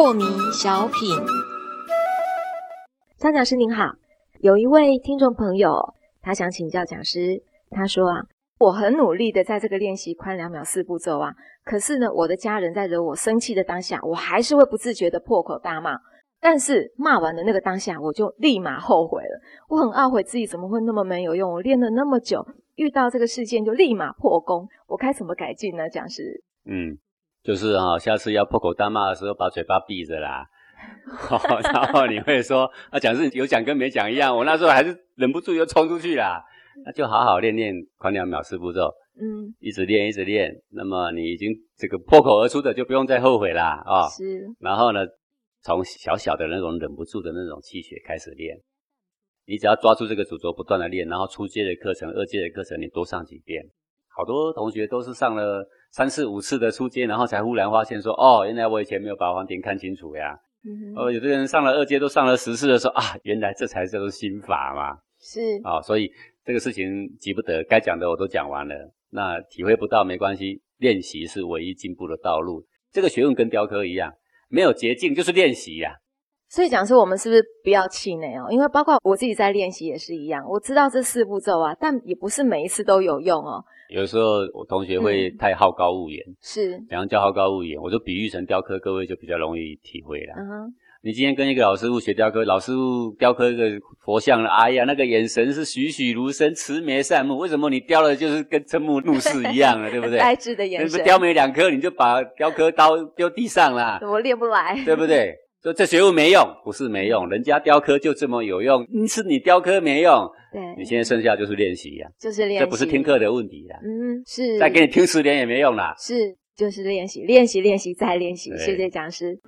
破迷小品。张讲师您好，有一位听众朋友，他想请教讲师，他说啊，我很努力的在这个练习宽两秒四步骤啊，可是呢，我的家人在惹我生气的当下，我还是会不自觉的破口大骂。但是骂完的那个当下，我就立马后悔了。我很懊悔自己怎么会那么没有用。我练了那么久，遇到这个事件就立马破功。我该怎么改进呢？讲师，嗯，就是啊，下次要破口大骂的时候，把嘴巴闭着啦。然后你会说，啊，讲是有讲跟没讲一样。我那时候还是忍不住又冲出去啦。那就好好练练宽两秒四步骤，嗯，一直练一直练。那么你已经这个破口而出的，就不用再后悔啦。啊。是。然后呢？从小小的那种忍不住的那种气血开始练，你只要抓住这个主轴，不断的练，然后初阶的课程、二阶的课程，你多上几遍。好多同学都是上了三四五次的初阶，然后才忽然发现说：“哦，原来我以前没有把黄庭看清楚呀。”哦，有的人上了二阶都上了十次的时候啊，原来这才叫做心法嘛。是啊，所以这个事情急不得，该讲的我都讲完了。那体会不到没关系，练习是唯一进步的道路。这个学问跟雕刻一样。没有捷径，就是练习呀。所以讲说，我们是不是不要气馁哦？因为包括我自己在练习也是一样，我知道这四步骤啊，但也不是每一次都有用哦。有时候我同学会太好高骛远，是，怎样叫好高骛远？我就比喻成雕刻，各位就比较容易体会了。嗯哼。你今天跟一个老师傅学雕刻，老师傅雕刻一个佛像了，哎呀，那个眼神是栩栩如生、慈眉善目。为什么你雕的就是跟瞠目怒视一样了，对不对？呆滞的眼神。雕没两颗，你就把雕刻刀丢地上了。我练不来，对不对？说这学问没用，不是没用，人家雕刻就这么有用，因此你雕刻没用。对，你现在剩下就是练习呀，就是练习，这不是听课的问题呀。嗯，是。再给你听十年也没用啦。是，就是练习，练习，练习，再练习。谢谢讲师。